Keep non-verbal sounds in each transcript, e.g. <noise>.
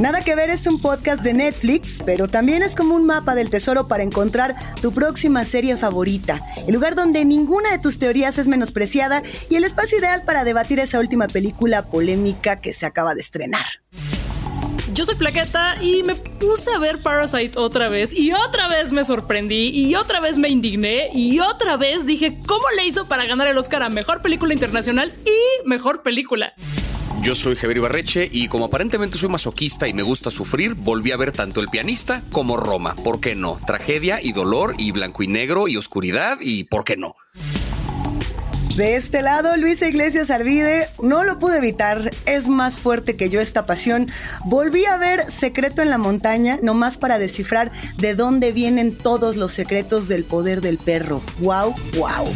Nada que ver es un podcast de Netflix, pero también es como un mapa del tesoro para encontrar tu próxima serie favorita, el lugar donde ninguna de tus teorías es menospreciada y el espacio ideal para debatir esa última película polémica que se acaba de estrenar. Yo soy Plaqueta y me puse a ver Parasite otra vez y otra vez me sorprendí y otra vez me indigné y otra vez dije cómo le hizo para ganar el Oscar a Mejor Película Internacional y Mejor Película. Yo soy Javier Barreche y como aparentemente soy masoquista y me gusta sufrir, volví a ver tanto El pianista como Roma. ¿Por qué no? Tragedia y dolor y blanco y negro y oscuridad y ¿por qué no? De este lado, Luisa Iglesias Arvide, no lo pude evitar, es más fuerte que yo esta pasión. Volví a ver Secreto en la Montaña, nomás para descifrar de dónde vienen todos los secretos del poder del perro. ¡Wow, wow!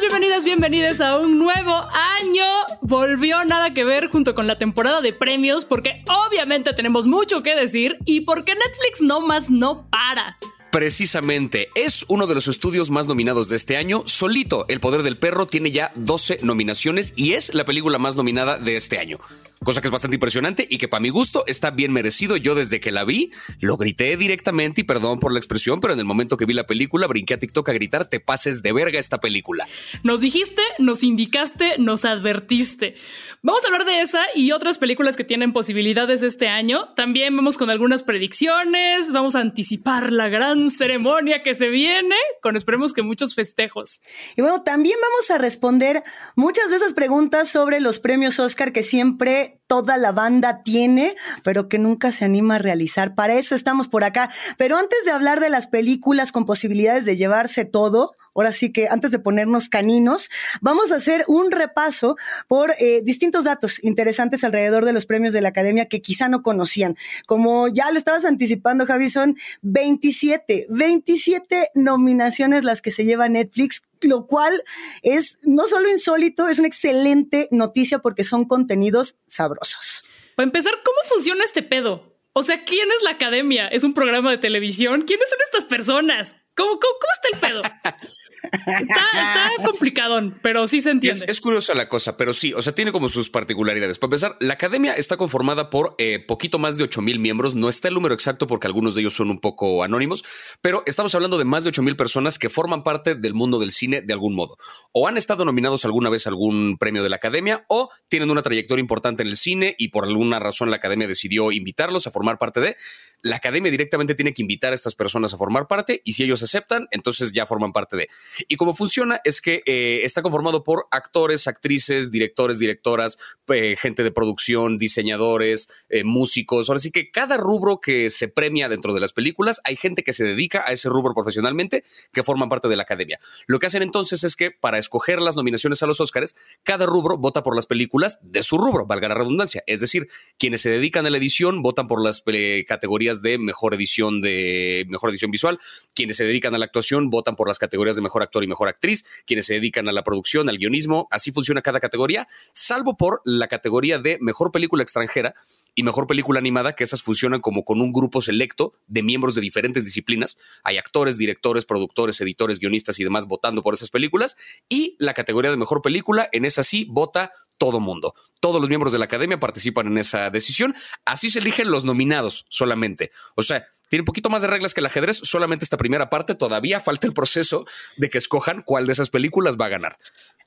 Bienvenidas, bienvenidas a un nuevo año. Volvió nada que ver junto con la temporada de premios porque obviamente tenemos mucho que decir y porque Netflix no más no para. Precisamente, es uno de los estudios más nominados de este año. Solito, El Poder del Perro tiene ya 12 nominaciones y es la película más nominada de este año cosa que es bastante impresionante y que para mi gusto está bien merecido. Yo desde que la vi lo grité directamente y perdón por la expresión, pero en el momento que vi la película brinqué a TikTok a gritar te pases de verga esta película. Nos dijiste, nos indicaste, nos advertiste. Vamos a hablar de esa y otras películas que tienen posibilidades este año. También vamos con algunas predicciones, vamos a anticipar la gran ceremonia que se viene con esperemos que muchos festejos. Y bueno, también vamos a responder muchas de esas preguntas sobre los premios Oscar que siempre toda la banda tiene, pero que nunca se anima a realizar. Para eso estamos por acá. Pero antes de hablar de las películas con posibilidades de llevarse todo, ahora sí que antes de ponernos caninos, vamos a hacer un repaso por eh, distintos datos interesantes alrededor de los premios de la academia que quizá no conocían. Como ya lo estabas anticipando, Javi, son 27, 27 nominaciones las que se lleva Netflix lo cual es no solo insólito, es una excelente noticia porque son contenidos sabrosos. Para empezar, ¿cómo funciona este pedo? O sea, ¿quién es la academia? ¿Es un programa de televisión? ¿Quiénes son estas personas? ¿Cómo, cómo, cómo está el pedo? <laughs> Está, complicado, pero sí se entiende. Es, curiosa la cosa, pero sí, o sea, tiene como sus particularidades. Para empezar, la academia está conformada por eh, poquito más de 8 mil miembros. No está el número exacto porque algunos de ellos son un poco anónimos, pero estamos hablando de más de 8 mil personas que forman parte del mundo del cine de algún modo. O han estado nominados alguna vez a algún premio de la academia o tienen una trayectoria importante en el cine y por alguna razón la academia decidió invitarlos a formar parte de la academia directamente tiene que invitar a estas personas a formar parte y si ellos aceptan, entonces ya forman parte de. Y cómo funciona es que eh, está conformado por actores, actrices, directores, directoras, eh, gente de producción, diseñadores, eh, músicos. Ahora sí que cada rubro que se premia dentro de las películas, hay gente que se dedica a ese rubro profesionalmente que forman parte de la academia. Lo que hacen entonces es que para escoger las nominaciones a los Oscars, cada rubro vota por las películas de su rubro, valga la redundancia. Es decir, quienes se dedican a la edición votan por las categorías de mejor edición de mejor edición visual. Quienes se dedican a la actuación votan por las categorías de mejor actor y mejor actriz. Quienes se dedican a la producción, al guionismo, así funciona cada categoría, salvo por la categoría de mejor película extranjera y mejor película animada, que esas funcionan como con un grupo selecto de miembros de diferentes disciplinas. Hay actores, directores, productores, editores, guionistas y demás votando por esas películas. Y la categoría de mejor película, en esa sí vota todo mundo. Todos los miembros de la academia participan en esa decisión. Así se eligen los nominados solamente. O sea, tiene un poquito más de reglas que el ajedrez, solamente esta primera parte, todavía falta el proceso de que escojan cuál de esas películas va a ganar.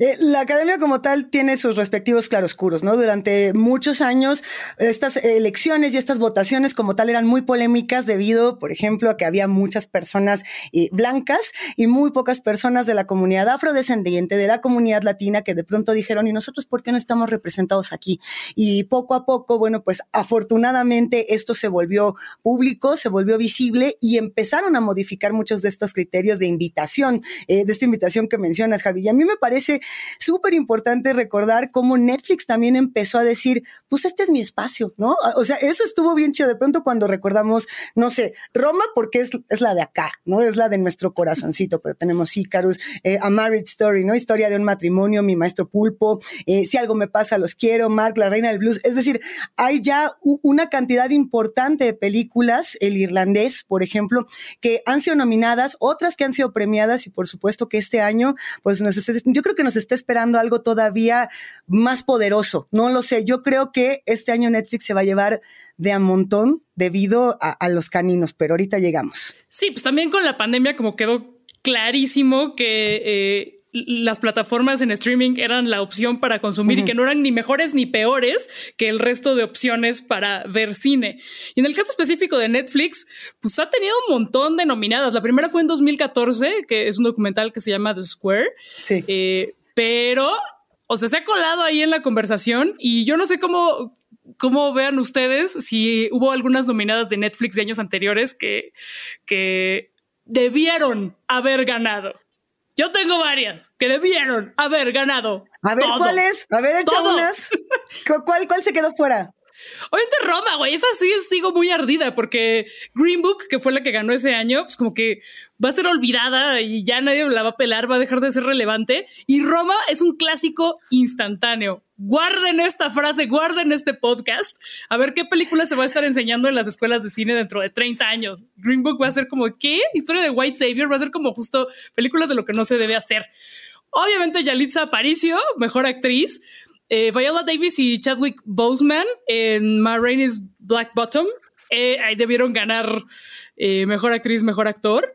Eh, la academia como tal tiene sus respectivos claroscuros, ¿no? Durante muchos años estas elecciones y estas votaciones como tal eran muy polémicas debido, por ejemplo, a que había muchas personas eh, blancas y muy pocas personas de la comunidad afrodescendiente, de la comunidad latina, que de pronto dijeron, ¿y nosotros por qué no estamos representados aquí? Y poco a poco, bueno, pues afortunadamente esto se volvió público, se volvió visible y empezaron a modificar muchos de estos criterios de invitación, eh, de esta invitación que mencionas, Javi. Y a mí me parece súper importante recordar cómo Netflix también empezó a decir, pues este es mi espacio, ¿no? O sea, eso estuvo bien chido. De pronto cuando recordamos, no sé, Roma, porque es, es la de acá, ¿no? Es la de nuestro corazoncito, pero tenemos Icarus, eh, A Marriage Story, ¿no? Historia de un matrimonio, mi maestro pulpo, eh, si algo me pasa, los quiero, Mark, la reina del blues. Es decir, hay ya una cantidad importante de películas, el irlandés, por ejemplo, que han sido nominadas, otras que han sido premiadas y por supuesto que este año, pues nos yo creo que nos está esperando algo todavía más poderoso. No lo sé, yo creo que este año Netflix se va a llevar de a montón debido a, los caninos, pero ahorita llegamos. Sí, pues también con la pandemia como quedó clarísimo que... Eh, las plataformas en streaming eran la opción para consumir y que no eran ni mejores ni peores que el resto de opciones para ver cine. Y en el caso específico de Netflix, pues ha tenido un montón de nominadas. La primera fue en 2014, que es un documental que se llama The Square. Sí. Eh, pero, o sea, se ha colado ahí en la conversación y yo no sé cómo, cómo vean ustedes si hubo algunas nominadas de Netflix de años anteriores que, que debieron haber ganado. Yo tengo varias que debieron haber ganado. A ver, ¿cuáles? A ver, echa unas. <laughs> ¿Cuál, ¿Cuál se quedó fuera? Obviamente Roma, güey, esa sí es, digo, muy ardida porque Green Book, que fue la que ganó ese año, pues como que va a ser olvidada y ya nadie la va a pelar, va a dejar de ser relevante. Y Roma es un clásico instantáneo. Guarden esta frase, guarden este podcast, a ver qué película se va a estar enseñando en las escuelas de cine dentro de 30 años. Green Book va a ser como, ¿qué? Historia de White Savior, va a ser como justo películas de lo que no se debe hacer. Obviamente Yalitza Aparicio, mejor actriz. Eh, Viola Davis y Chadwick Boseman en Ma Rainey's Black Bottom. Eh, ahí debieron ganar eh, mejor actriz, mejor actor.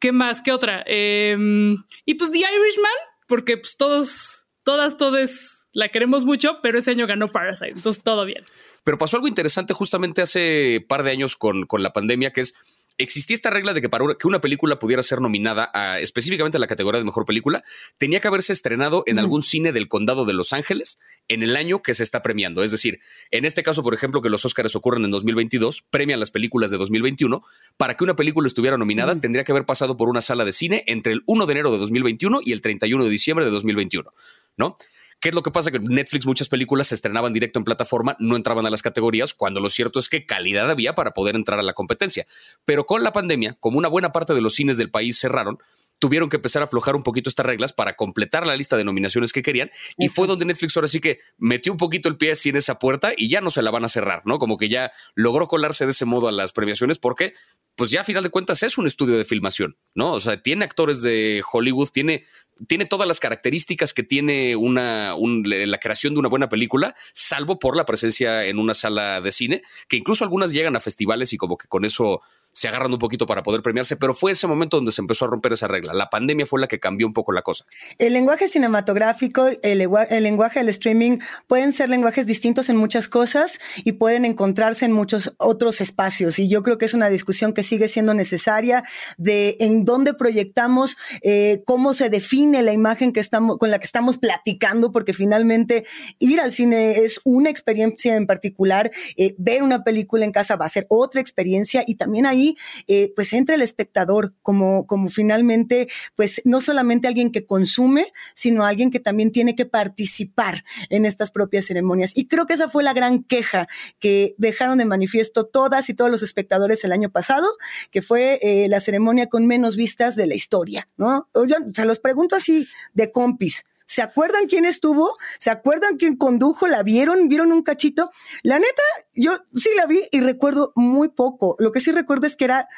¿Qué más? ¿Qué otra? Em, y pues The Irishman, porque pues todos, todas, todos la queremos mucho, pero ese año ganó Parasite, entonces todo bien. Pero pasó algo interesante justamente hace par de años con, con la pandemia, que es existía esta regla de que para que una película pudiera ser nominada a, específicamente a la categoría de mejor película, tenía que haberse estrenado en algún cine del condado de Los Ángeles en el año que se está premiando. Es decir, en este caso, por ejemplo, que los Oscars ocurren en 2022, premian las películas de 2021. Para que una película estuviera nominada, tendría que haber pasado por una sala de cine entre el 1 de enero de 2021 y el 31 de diciembre de 2021, ¿no? ¿Qué es lo que pasa? Que Netflix muchas películas se estrenaban directo en plataforma, no entraban a las categorías, cuando lo cierto es que calidad había para poder entrar a la competencia. Pero con la pandemia, como una buena parte de los cines del país cerraron, tuvieron que empezar a aflojar un poquito estas reglas para completar la lista de nominaciones que querían. Y fue donde Netflix ahora sí que metió un poquito el pie así en esa puerta y ya no se la van a cerrar, ¿no? Como que ya logró colarse de ese modo a las premiaciones porque pues ya a final de cuentas es un estudio de filmación, ¿no? O sea, tiene actores de Hollywood, tiene, tiene todas las características que tiene una, la creación de una buena película, salvo por la presencia en una sala de cine, que incluso algunas llegan a festivales y como que con eso se agarran un poquito para poder premiarse, pero fue ese momento donde se empezó a romper esa regla. La pandemia fue la que cambió un poco la cosa. El lenguaje cinematográfico, el, el, lenguaje del streaming pueden ser lenguajes distintos en muchas cosas y pueden encontrarse en muchos otros espacios. Y yo creo que es una discusión que sigue siendo necesaria de en dónde proyectamos, eh, cómo se define la imagen que estamos, con la que estamos platicando, porque finalmente ir al cine es una experiencia en particular, eh, ver una película en casa va a ser otra experiencia y también hay eh, pues entra el espectador como, como finalmente, pues no solamente alguien que consume, sino alguien que también tiene que participar en estas propias ceremonias. Y creo que esa fue la gran queja que dejaron de manifiesto todas y todos los espectadores el año pasado, que fue eh, la ceremonia con menos vistas de la historia, ¿no? O sea, se los pregunto así de compis. ¿Se acuerdan quién estuvo? ¿Se acuerdan quién condujo? ¿La vieron? ¿Vieron un cachito? La neta, yo sí la vi y recuerdo muy poco. Lo que sí recuerdo es que era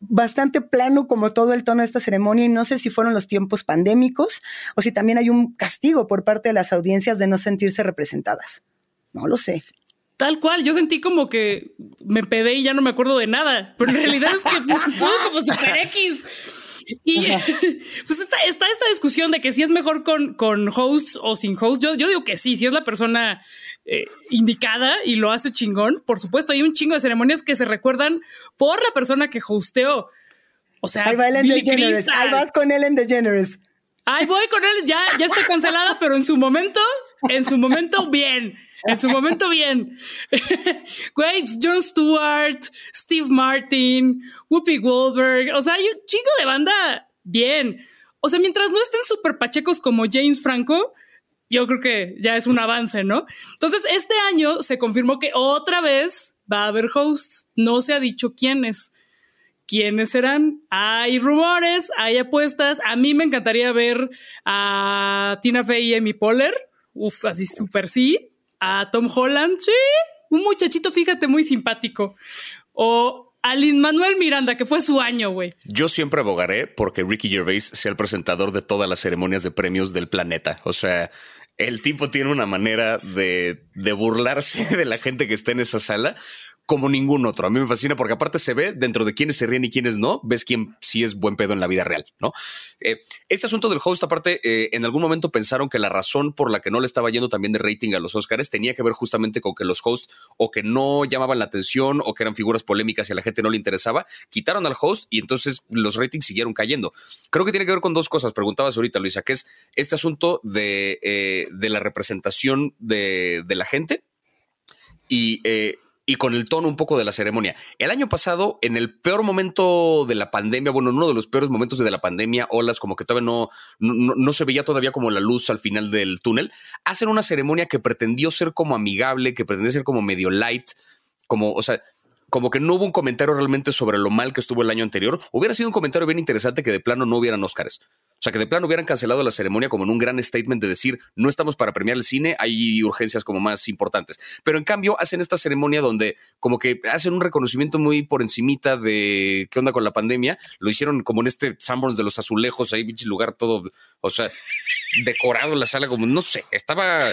bastante plano como todo el tono de esta ceremonia y no sé si fueron los tiempos pandémicos o si también hay un castigo por parte de las audiencias de no sentirse representadas. No lo sé. Tal cual, yo sentí como que me pedé y ya no me acuerdo de nada, pero en realidad es que <laughs> todo como super X. Y <laughs> pues está, esta discusión de que si es mejor con, con host o sin host. Yo, yo digo que sí, si es la persona eh, indicada y lo hace chingón. Por supuesto, hay un chingo de ceremonias que se recuerdan por la persona que hosteó. O sea, ahí va Ellen DeGeneres. Ahí vas con Ellen DeGeneres. Ahí voy con él. Ya, ya está cancelada, pero en su momento, en su momento, bien. En su momento, bien. <laughs> Güey, John Stewart, Steve Martin, Whoopi Goldberg. O sea, hay un chingo de banda bien. O sea, mientras no estén súper pachecos como James Franco, yo creo que ya es un avance, ¿no? Entonces, este año se confirmó que otra vez va a haber hosts. No se ha dicho quiénes. ¿Quiénes serán? Hay rumores, hay apuestas. A mí me encantaría ver a Tina Fey y Amy Poehler. Uf, así súper sí. A Tom Holland, sí. Un muchachito, fíjate, muy simpático. O a Lin Manuel Miranda, que fue su año, güey. Yo siempre abogaré porque Ricky Gervais sea el presentador de todas las ceremonias de premios del planeta. O sea, el tipo tiene una manera de, de burlarse <laughs> de la gente que está en esa sala como ningún otro. A mí me fascina porque aparte se ve dentro de quiénes se ríen y quiénes no, ves quién sí es buen pedo en la vida real, ¿no? Eh, este asunto del host, aparte, eh, en algún momento pensaron que la razón por la que no le estaba yendo también de rating a los Oscars tenía que ver justamente con que los hosts o que no llamaban la atención o que eran figuras polémicas y a la gente no le interesaba, quitaron al host y entonces los ratings siguieron cayendo. Creo que tiene que ver con dos cosas. Preguntabas ahorita, Luisa, que es este asunto de, eh, la representación de la gente y y con el tono un poco de la ceremonia. El año pasado, en el peor momento de la pandemia, bueno, en uno de los peores momentos de la pandemia, olas como que todavía no, no, no, se veía todavía como la luz al final del túnel, hacen una ceremonia que pretendió ser como amigable, que pretendía ser como medio light, como, o sea, como que no hubo un comentario realmente sobre lo mal que estuvo el año anterior. Hubiera sido un comentario bien interesante que de plano no hubieran Óscares. O sea, que de plano hubieran cancelado la ceremonia como en un gran statement de decir, no estamos para premiar el cine, hay urgencias como más importantes. Pero en cambio hacen esta ceremonia donde como que hacen un reconocimiento muy por encimita de qué onda con la pandemia. Lo hicieron como en este Sanborns de los azulejos, ahí, lugar todo, o sea, decorado la sala como, no sé, estaba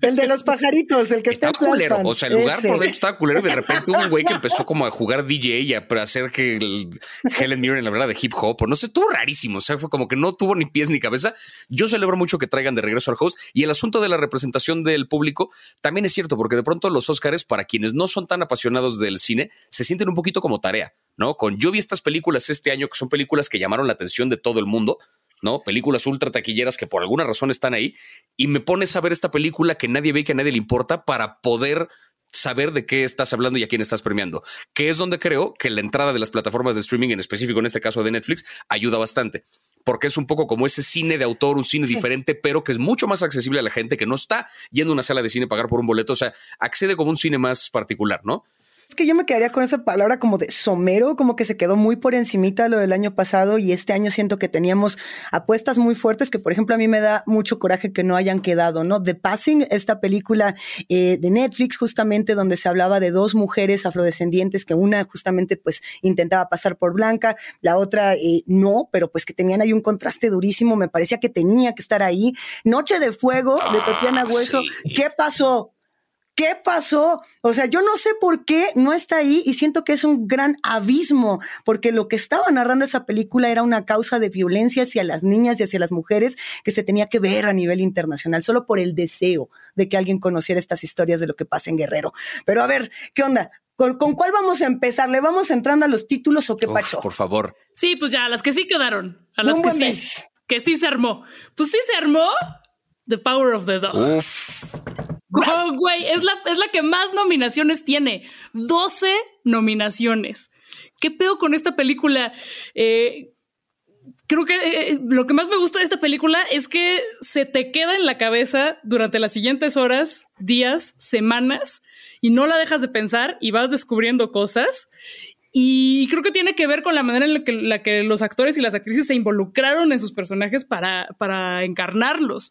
el de los pajaritos, el que está, está culero. O sea, el lugar por dentro estaba culero y de repente hubo un güey que empezó como a jugar DJ y a hacer que el Helen Mirren la verdad de hip hop, o no sé, estuvo rarísimo. O sea, fue como que no tuvo ni pies ni cabeza. Yo celebro mucho que traigan de regreso al host y el asunto de la representación del público también es cierto, porque de pronto los Oscars, para quienes no son tan apasionados del cine, se sienten un poquito como tarea. ¿no? Con yo vi estas películas este año que son películas que llamaron la atención de todo el mundo, ¿no? Películas ultra taquilleras que por alguna razón están ahí y me pones a ver esta película que nadie ve y que a nadie le importa para poder saber de qué estás hablando y a quién estás premiando, que es donde creo que la entrada de las plataformas de streaming, en específico en este caso de Netflix, ayuda bastante, porque es un poco como ese cine de autor, un cine diferente, pero que es mucho más accesible a la gente que no está yendo a una sala de cine a pagar por un boleto, o sea, accede como un cine más particular, ¿no? Es que yo me quedaría con esa palabra como de somero, como que se quedó muy por encimita lo del año pasado y este año siento que teníamos apuestas muy fuertes que, por ejemplo, a mí me da mucho coraje que no hayan quedado, ¿no? The Passing, esta película eh, de Netflix justamente donde se hablaba de dos mujeres afrodescendientes que una justamente pues intentaba pasar por blanca, la otra eh, no, pero pues que tenían ahí un contraste durísimo, me parecía que tenía que estar ahí. Noche de Fuego de Tatiana ah, Hueso, ¿qué pasó? ¿Qué pasó? O sea, yo no sé por qué no está ahí y siento que es un gran abismo, porque lo que estaba narrando esa película era una causa de violencia hacia las niñas y hacia las mujeres que se tenía que ver a nivel internacional, solo por el deseo de que alguien conociera estas historias de lo que pasa en Guerrero. Pero a ver, ¿qué onda? ¿Con, cuál vamos a empezar? ¿Le vamos entrando a los títulos o qué pacho? Por favor. Sí, pues ya, a las que sí quedaron. A las que sí. Que sí se armó. Pues sí se armó The Power of the Dog. Uf. <laughs> Güey, es la, es la que más nominaciones tiene. 12 nominaciones. ¿Qué pedo con esta película? Eh, creo que eh, lo que más me gusta de esta película es que se te queda en la cabeza durante las siguientes horas, días, semanas, y no la dejas de pensar y vas descubriendo cosas. Y creo que tiene que ver con la manera en la que, la que los actores y las actrices se involucraron en sus personajes para, para encarnarlos.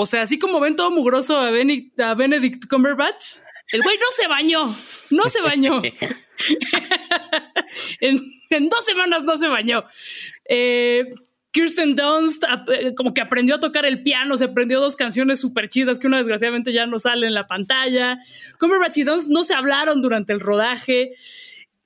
O sea, así como ven todo mugroso a, Benedict, Cumberbatch, el güey no se bañó, no se bañó. <laughs> en, dos semanas no se bañó. Eh, Kirsten Dunst eh, como que aprendió a tocar el piano, se aprendió dos canciones súper chidas que una desgraciadamente ya no sale en la pantalla. Cumberbatch y Dunst no se hablaron durante el rodaje.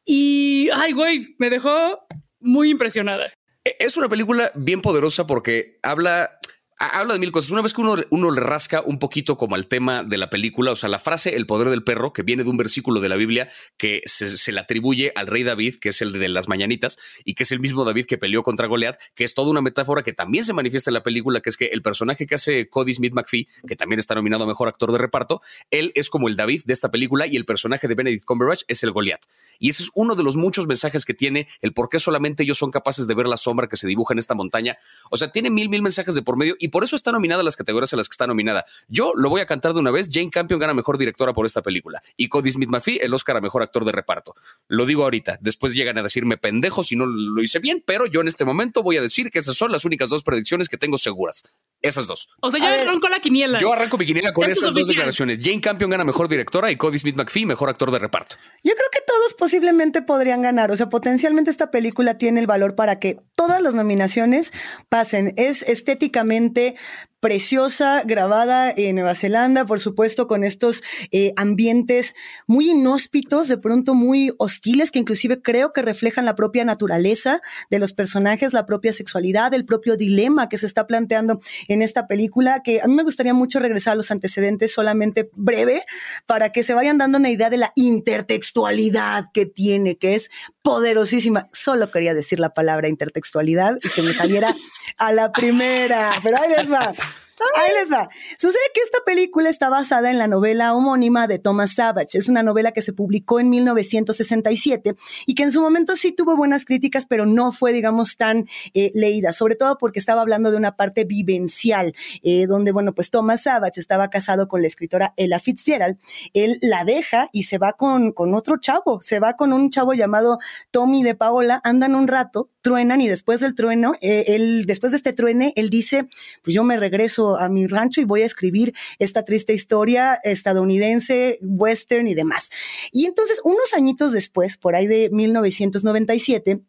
Y, ay, güey, me dejó muy impresionada. Es una película bien poderosa porque habla habla de mil cosas. Una vez que uno, uno le rasca un poquito como al tema de la película, o sea, la frase el poder del perro, que viene de un versículo de la Biblia que se, le atribuye al rey David, que es el de las mañanitas, y que es el mismo David que peleó contra Goliat, que es toda una metáfora que también se manifiesta en la película, que es que el personaje que hace Cody Smith McPhee, que también está nominado a mejor actor de reparto, él es como el David de esta película y el personaje de Benedict Cumberbatch es el Goliat. Y ese es uno de los muchos mensajes que tiene el por qué solamente ellos son capaces de ver la sombra que se dibuja en esta montaña. O sea, tiene mil, mil mensajes de por medio y por eso está nominada a las categorías en las que está nominada. Yo lo voy a cantar de una vez. Jane Campion gana mejor directora por esta película y Cody Smith McPhee el Oscar a mejor actor de reparto. Lo digo ahorita. Después llegan a decirme pendejo si no lo hice bien, pero yo en este momento voy a decir que esas son las únicas dos predicciones que tengo seguras. Esas dos. O sea, ya arranco la quiniela. Yo arranco mi quiniela con esas dos declaraciones. Jane Campion gana mejor directora y Cody Smith McPhee mejor actor de reparto. Yo creo que todos posiblemente podrían ganar. O sea, potencialmente esta película tiene el valor para que todas las nominaciones pasen. Es estéticamente preciosa, grabada en Nueva Zelanda, por supuesto, con estos eh, ambientes muy inhóspitos, de pronto muy hostiles, que inclusive creo que reflejan la propia naturaleza de los personajes, la propia sexualidad, el propio dilema que se está planteando en esta película, que a mí me gustaría mucho regresar a los antecedentes solamente breve, para que se vayan dando una idea de la intertextualidad que tiene, que es poderosísima. Solo quería decir la palabra intertextualidad y que me saliera a la primera, pero ahí les va. Ahí les va. Sucede que esta película está basada en la novela homónima de Thomas Savage. Es una novela que se publicó en 1967 y que en su momento sí tuvo buenas críticas, pero no fue, digamos, tan eh, leída, sobre todo porque estaba hablando de una parte vivencial, eh, donde, bueno, pues Thomas Savage estaba casado con la escritora Ella Fitzgerald. Él la deja y se va con, con otro chavo, se va con un chavo llamado Tommy de Paola, andan un rato, truenan y después del trueno, eh, él, después de este truene, él dice, pues yo me regreso a mi rancho y voy a escribir esta triste historia estadounidense, western y demás. Y entonces, unos añitos después, por ahí de 1997,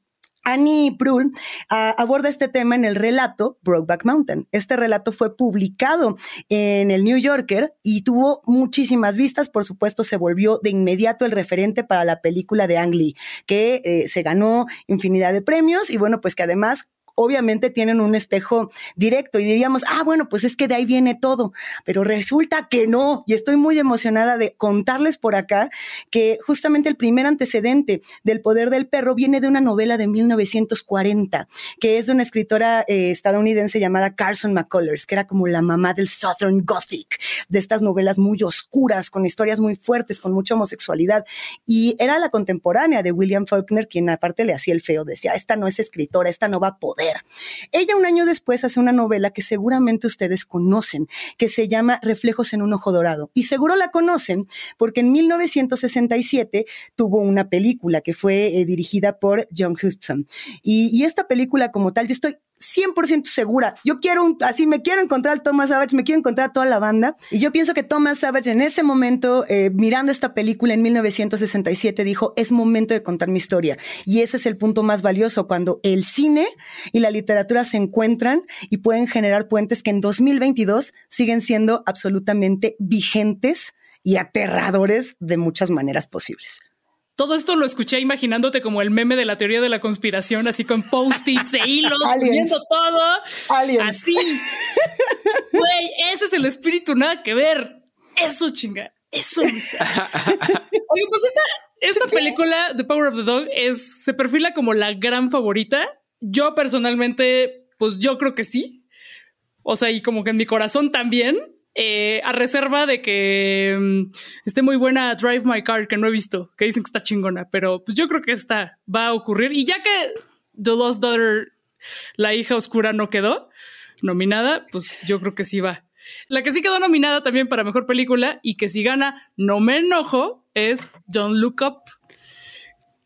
Annie Prull ah, aborda este tema en el relato Brokeback Mountain. Este relato fue publicado en el New Yorker y tuvo muchísimas vistas. Por supuesto, se volvió de inmediato el referente para la película de Ang Lee, que eh, se ganó infinidad de premios y bueno, pues que además obviamente tienen un espejo directo y diríamos, ah, bueno, pues es que de ahí viene todo, pero resulta que no. Y estoy muy emocionada de contarles por acá que justamente el primer antecedente del poder del perro viene de una novela de 1940, que es de una escritora eh, estadounidense llamada Carson McCullers, que era como la mamá del Southern Gothic, de estas novelas muy oscuras, con historias muy fuertes, con mucha homosexualidad. Y era la contemporánea de William Faulkner, quien aparte le hacía el feo, decía, esta no es escritora, esta no va a poder ella un año después hace una novela que seguramente ustedes conocen, que se llama Reflejos en un ojo dorado. Y seguro la conocen porque en 1967 tuvo una película que fue eh, dirigida por John Huston. y esta película como tal, yo estoy 100% segura. Yo quiero un, así me quiero encontrar a Thomas Savage, me quiero encontrar a toda la banda. Y yo pienso que Thomas Savage en ese momento, eh, mirando esta película en 1967, dijo, es momento de contar mi historia. Y ese es el punto más valioso, cuando el cine y la literatura se encuentran y pueden generar puentes que en 2022 siguen siendo absolutamente vigentes y aterradores de muchas maneras posibles. Todo esto lo escuché imaginándote como el meme de la teoría de la conspiración, así con post-its e hilos, viendo todo. Así. Güey, ese es el espíritu, nada que ver. Eso, chinga. Eso. Oye, pues esta, esta película, The Power of the Dog, es, se perfila como la gran favorita. Yo personalmente, pues yo creo que sí. O sea, y como que en mi corazón también. Eh, a reserva de que mm, esté muy buena Drive My Car, que no he visto, que dicen que está chingona, pero pues yo creo que esta va a ocurrir. Y ya que The Lost Daughter, la hija oscura, no quedó nominada, pues yo creo que sí va. La que sí quedó nominada también para mejor película y que si gana, no me enojo, es Don't Look Up.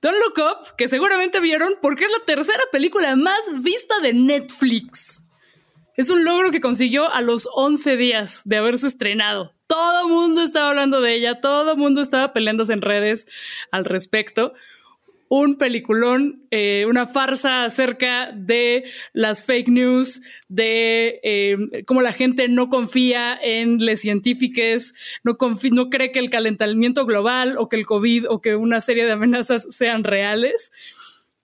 Don't Look Up, que seguramente vieron porque es la tercera película más vista de Netflix. Es un logro que consiguió a los 11 días de haberse estrenado. Todo el mundo estaba hablando de ella, todo el mundo estaba peleándose en redes al respecto. Un peliculón, eh, una farsa acerca de las fake news, de eh, cómo la gente no confía en las científicas, no, no cree que el calentamiento global o que el COVID o que una serie de amenazas sean reales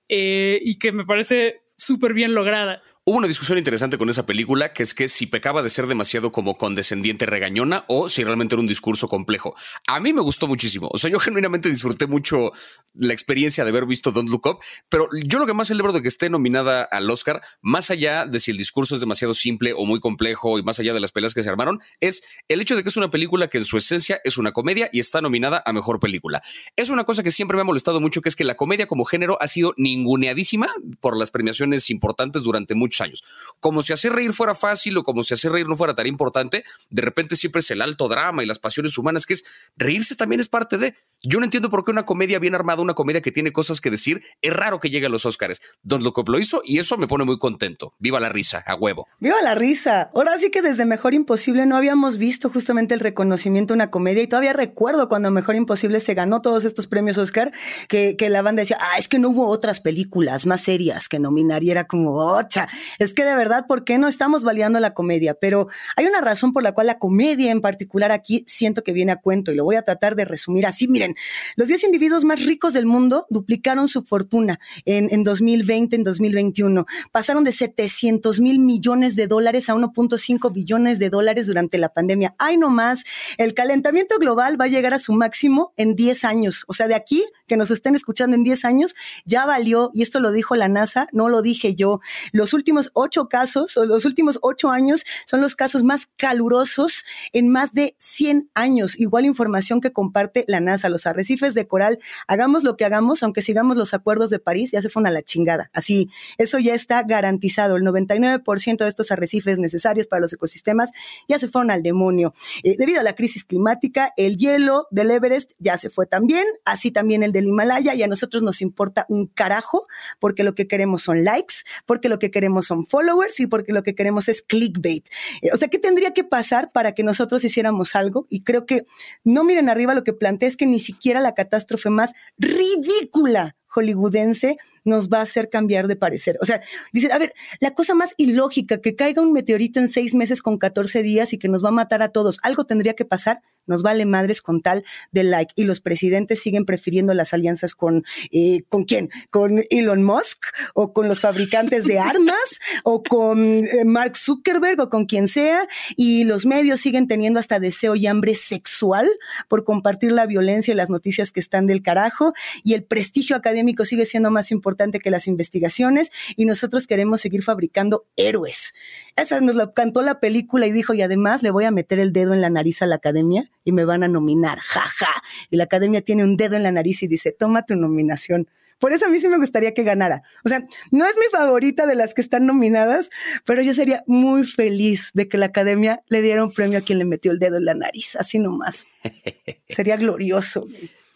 eh, y que me parece súper bien lograda. Hubo una discusión interesante con esa película, que es que si pecaba de ser demasiado como condescendiente regañona o si realmente era un discurso complejo. A mí me gustó muchísimo. O sea, yo <laughs> genuinamente disfruté mucho la experiencia de haber visto Don't Look Up, pero yo lo que más celebro de que esté nominada al Oscar, más allá de si el discurso es demasiado simple o muy complejo y más allá de las peleas que se armaron, es el hecho de que es una película que en su esencia es una comedia y está nominada a mejor película. Es una cosa que siempre me ha molestado mucho, que es que la comedia como género ha sido ninguneadísima por las premiaciones importantes durante muchos años. Como si hacer reír fuera fácil o como si hacer reír no fuera tan importante, de repente siempre es el alto drama y las pasiones humanas, que es reírse también es parte de. Yo no entiendo por qué una comedia bien armada, una comedia que tiene cosas que decir, es raro que llegue a los Oscars. Don Look lo hizo y eso me pone muy contento. Viva la risa, a huevo. Viva la risa. Ahora sí que desde Mejor Imposible no habíamos visto justamente el reconocimiento de una comedia y todavía recuerdo cuando Mejor Imposible se ganó todos estos premios Oscar que, la banda decía, ah, es que no hubo otras películas más serias que nominar y era como, otra. Es que de verdad, ¿por qué no estamos validando la comedia? Pero hay una razón por la cual la comedia en particular aquí siento que viene a cuento y lo voy a tratar de resumir así. Miren, los 10 individuos más ricos del mundo duplicaron su fortuna en, en 2020, en 2021. Pasaron de 700 mil millones de dólares a 1.5 billones de dólares durante la pandemia. Ay, no más. El calentamiento global va a llegar a su máximo en 10 años. O sea, de aquí que nos estén escuchando en 10 años, ya valió, y esto lo dijo la NASA, no lo dije yo. Los últimos ocho casos, o los últimos ocho años, son los casos más calurosos en más de 100 años. Igual información que comparte la NASA. Los arrecifes de coral, hagamos lo que hagamos, aunque sigamos los acuerdos de París, ya se fueron a la chingada. Así, eso ya está garantizado. El 99% de estos arrecifes necesarios para los ecosistemas ya se fueron al demonio. Eh, debido a la crisis climática, el hielo del Everest ya se fue también, así también el del Himalaya, y a nosotros nos importa un carajo, porque lo que queremos son likes, porque lo que queremos son followers y porque lo que queremos es clickbait. Eh, o sea, ¿qué tendría que pasar para que nosotros hiciéramos algo? Y creo que no miren arriba lo que planteé es que ni siquiera la catástrofe más ridícula hollywoodense nos va a hacer cambiar de parecer. O sea, dice, a ver, la cosa más ilógica, que caiga un meteorito en seis meses con 14 días y que nos va a matar a todos, algo tendría que pasar, nos vale madres con tal de like. Y los presidentes siguen prefiriendo las alianzas con, eh, ¿con quién? ¿Con Elon Musk? ¿O con los fabricantes de armas? <laughs> ¿O con eh, Mark Zuckerberg? ¿O con quien sea? Y los medios siguen teniendo hasta deseo y hambre sexual por compartir la violencia y las noticias que están del carajo. Y el prestigio académico sigue siendo más importante que las investigaciones. Y nosotros queremos seguir fabricando héroes. Esa nos lo cantó la película y dijo, y además le voy a meter el dedo en la nariz a la academia y me van a nominar, jaja. Ja. Y la academia tiene un dedo en la nariz y dice, toma tu nominación. Por eso a mí sí me gustaría que ganara. O sea, no es mi favorita de las que están nominadas, pero yo sería muy feliz de que la academia le diera un premio a quien le metió el dedo en la nariz, así nomás. <laughs> sería glorioso.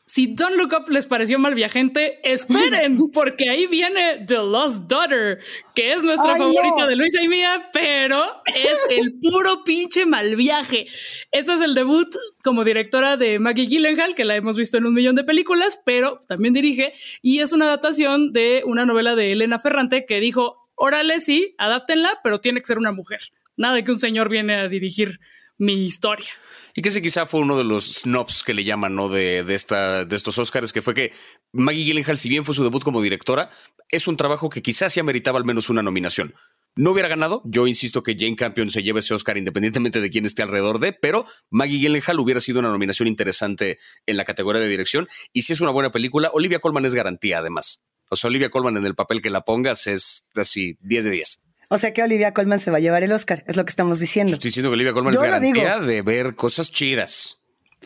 Si Don't Look Up les pareció mal viajante, esperen, <laughs> porque ahí viene The Lost Daughter, que es nuestra Ay, favorita no. de Luisa y mía, pero es el puro pinche mal viaje. Este es el debut como directora de Maggie Gyllenhaal, que la hemos visto en un millón de películas, pero también dirige, y es una adaptación de una novela de Elena Ferrante que dijo, órale, sí, adáptenla, pero tiene que ser una mujer. Nada de que un señor viene a dirigir mi historia. Y que ese quizá fue uno de los snobs que le llaman, ¿no? De, de, esta, de estos Oscars, que fue que Maggie Gyllenhaal, si bien fue su debut como directora, es un trabajo que quizás sí ameritaba al menos una nominación. No hubiera ganado, yo insisto que Jane Campion se lleve ese Oscar independientemente de quién esté alrededor de, pero Maggie Gyllenhaal hubiera sido una nominación interesante en la categoría de dirección. Y si es una buena película, Olivia Colman es garantía además. O sea, Olivia Colman en el papel que la pongas es así 10 de 10. O sea que Olivia Colman se va a llevar el Oscar, es lo que estamos diciendo. Estoy diciendo que Olivia Colman yo es garantía de ver cosas chidas.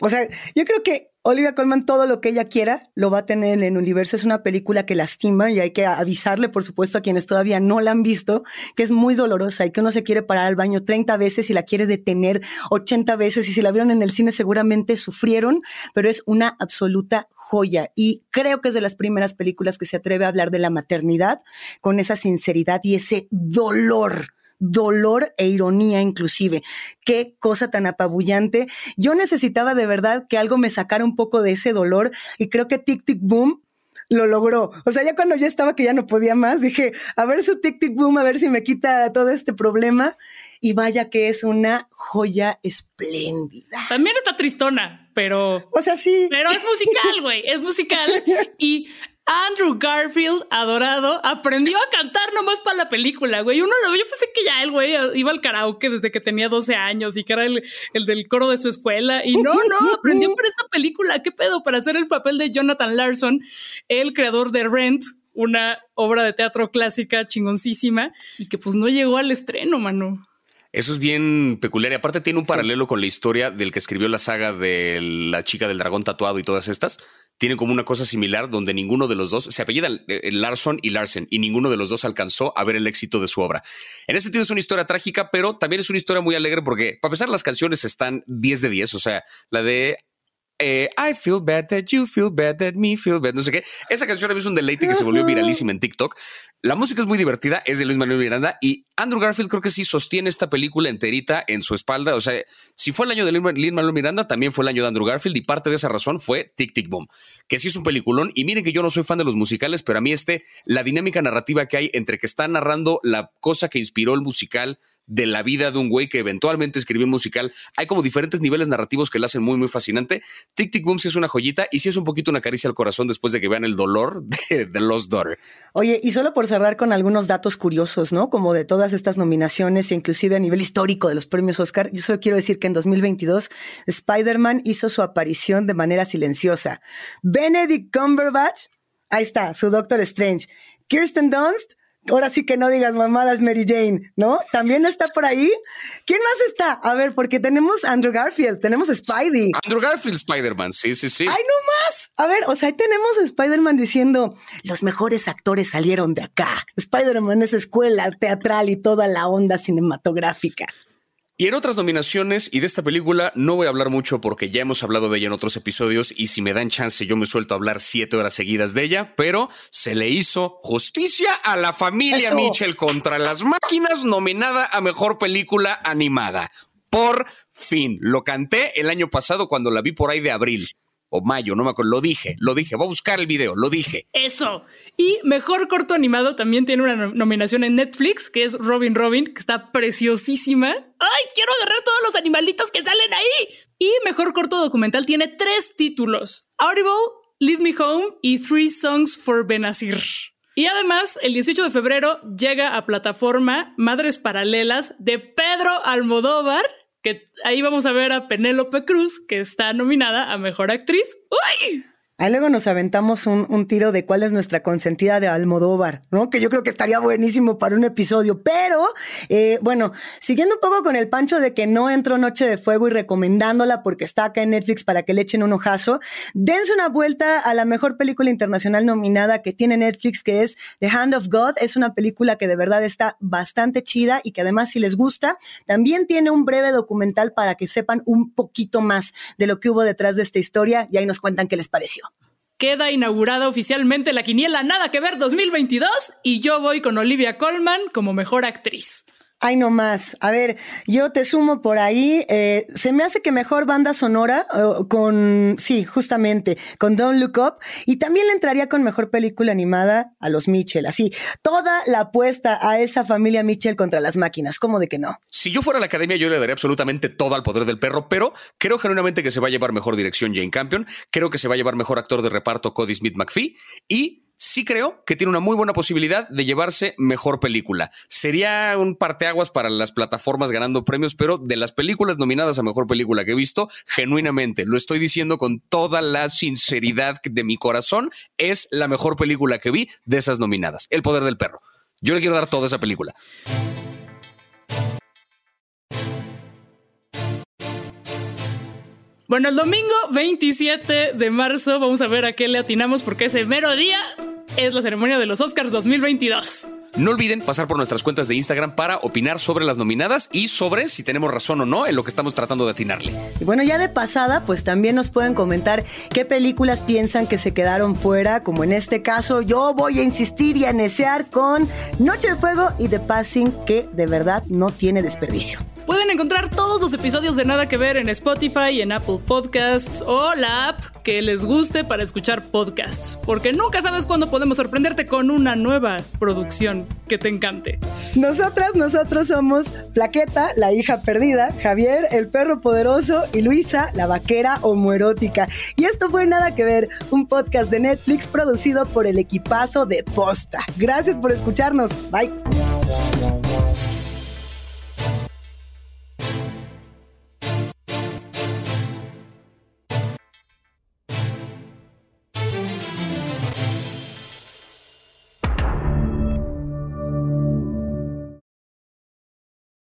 O sea, yo creo que Olivia Colman todo lo que ella quiera lo va a tener en el universo. Es una película que lastima y hay que avisarle, por supuesto, a quienes todavía no la han visto, que es muy dolorosa y que uno se quiere parar al baño 30 veces y la quiere detener 80 veces y si la vieron en el cine seguramente sufrieron, pero es una absoluta joya y creo que es de las primeras películas que se atreve a hablar de la maternidad con esa sinceridad y ese dolor dolor e ironía inclusive. Qué cosa tan apabullante. Yo necesitaba de verdad que algo me sacara un poco de ese dolor y creo que Tic Tic Boom lo logró. O sea, ya cuando ya estaba que ya no podía más, dije, a ver su tic tic boom, a ver si me quita todo este problema. Y vaya que es una joya espléndida. También está tristona, pero. O sea, sí. Pero es musical, güey. Es musical. <laughs> y Andrew Garfield, adorado, aprendió a cantar nomás para la película, güey. Uno lo yo pensé que ya el güey iba al karaoke desde que tenía 12 años y que era el, el del coro de su escuela. Y no, no, aprendió para esta película. ¿Qué pedo? Para hacer el papel de Jonathan Larson, el creador de Rent, una obra de teatro clásica chingoncísima y que pues no llegó al estreno, mano. Eso es bien peculiar y aparte tiene un paralelo con la historia del que escribió la saga de la chica del dragón tatuado y todas estas. Tienen como una cosa similar donde ninguno de los dos se apellida eh, Larson y Larsen y ninguno de los dos alcanzó a ver el éxito de su obra. En ese sentido es una historia trágica, pero también es una historia muy alegre porque, para empezar, las canciones están 10 de 10. O sea, la de eh, I feel bad that you feel bad that me feel bad. No sé qué. Esa canción es un deleite que se volvió viralísima en TikTok. La música es muy divertida, es de Luis Manuel Miranda y Andrew Garfield creo que sí sostiene esta película enterita en su espalda. O sea, si fue el año de Luis Manuel Miranda, también fue el año de Andrew Garfield y parte de esa razón fue Tic Tic Boom, que sí es un peliculón. Y miren que yo no soy fan de los musicales, pero a mí este, la dinámica narrativa que hay entre que está narrando la cosa que inspiró el musical de la vida de un güey que eventualmente escribió un musical. Hay como diferentes niveles narrativos que la hacen muy, muy fascinante. Tic Tic Boom sí es una joyita y sí es un poquito una caricia al corazón después de que vean el dolor <laughs> de, The Lost Daughter. Oye, y solo por cerrar con algunos datos curiosos, ¿no? Como de todas estas nominaciones e inclusive a nivel histórico de los premios Oscar, yo solo quiero decir que en 2022 Spider-Man hizo su aparición de manera silenciosa. Benedict Cumberbatch, ahí está, su Doctor Strange. Kirsten Dunst, ahora sí que no digas mamadas Mary Jane, ¿no? También está por ahí. ¿Quién más está? A ver, porque tenemos Andrew Garfield, tenemos Spidey. Andrew Garfield, Spider-Man, sí, sí, sí. ¡Ay, no más! A ver, o sea, ahí tenemos a Spider-Man diciendo, los mejores actores salieron de acá. Spider-Man es escuela teatral y toda la onda cinematográfica. Y en otras nominaciones y de esta película no voy a hablar mucho porque ya hemos hablado de ella en otros episodios y si me dan chance yo me suelto a hablar siete horas seguidas de ella, pero se le hizo justicia a la familia Mitchell contra las máquinas nominada a Mejor Película Animada. Por fin, lo canté el año pasado cuando la vi por ahí de abril o mayo, no me acuerdo, lo dije, lo dije, voy a buscar el video, lo dije. Eso. Y mejor corto animado también tiene una nominación en Netflix, que es Robin Robin, que está preciosísima. ¡Ay, quiero agarrar todos los animalitos que salen ahí! Y mejor corto documental tiene tres títulos: Audible, Leave Me Home y Three Songs for Benazir. Y además, el 18 de febrero llega a plataforma Madres Paralelas de Pedro Almodóvar que ahí vamos a ver a Penélope Cruz, que está nominada a Mejor Actriz. ¡Uy! Ahí luego nos aventamos un, tiro de cuál es nuestra consentida de Almodóvar, ¿no? Que yo creo que estaría buenísimo para un episodio. Pero, eh, bueno, siguiendo un poco con el pancho de que no entró Noche de Fuego y recomendándola porque está acá en Netflix para que le echen un ojazo, dense una vuelta a la mejor película internacional nominada que tiene Netflix, que es The Hand of God. Es una película que de verdad está bastante chida y que además, si les gusta, también tiene un breve documental para que sepan un poquito más de lo que hubo detrás de esta historia y ahí nos cuentan qué les pareció queda inaugurada oficialmente la quiniela Nada que ver 2022 y yo voy con Olivia Colman como mejor actriz. Ay, no más. A ver, yo te sumo por ahí. Eh, se me hace que mejor banda sonora con, sí, justamente, con Don't Look Up. Y también le entraría con mejor película animada a los Mitchell. Así, toda la apuesta a esa familia Mitchell contra las máquinas. ¿Cómo de que no? Si yo fuera a la academia, yo le daría absolutamente todo al poder del perro, pero creo genuinamente que se va a llevar mejor dirección Jane Campion. Creo que se va a llevar mejor actor de reparto Cody Smith McPhee. Y sí creo que tiene una muy buena posibilidad de llevarse mejor película. Sería un parteaguas para las plataformas ganando premios, pero de las películas nominadas a mejor película que he visto, genuinamente, lo estoy diciendo con toda la sinceridad de mi corazón, es la mejor película que vi de esas nominadas. El poder del perro. Yo le quiero dar toda esa película. Bueno, el domingo 27 de marzo vamos a ver a qué le atinamos porque ese mero día es la ceremonia de los Oscars 2022. No olviden pasar por nuestras cuentas de Instagram para opinar sobre las nominadas y sobre si tenemos razón o no en lo que estamos tratando de atinarle. Y bueno, ya de pasada, pues también nos pueden comentar qué películas piensan que se quedaron fuera, como en este caso yo voy a insistir y a necear con Noche de Fuego y The Passing, que de verdad no tiene desperdicio. Pueden encontrar todos los episodios de Nada que Ver en Spotify, en Apple Podcasts o la app que les guste para escuchar podcasts, porque nunca sabes cuándo podemos sorprenderte con una nueva producción que te encante. Nosotras, nosotros somos Plaqueta, la hija perdida, Javier, el perro poderoso y Luisa, la vaquera homoerótica. Y esto fue Nada que Ver, un podcast de Netflix producido por el equipazo de Posta. Gracias por escucharnos. Bye.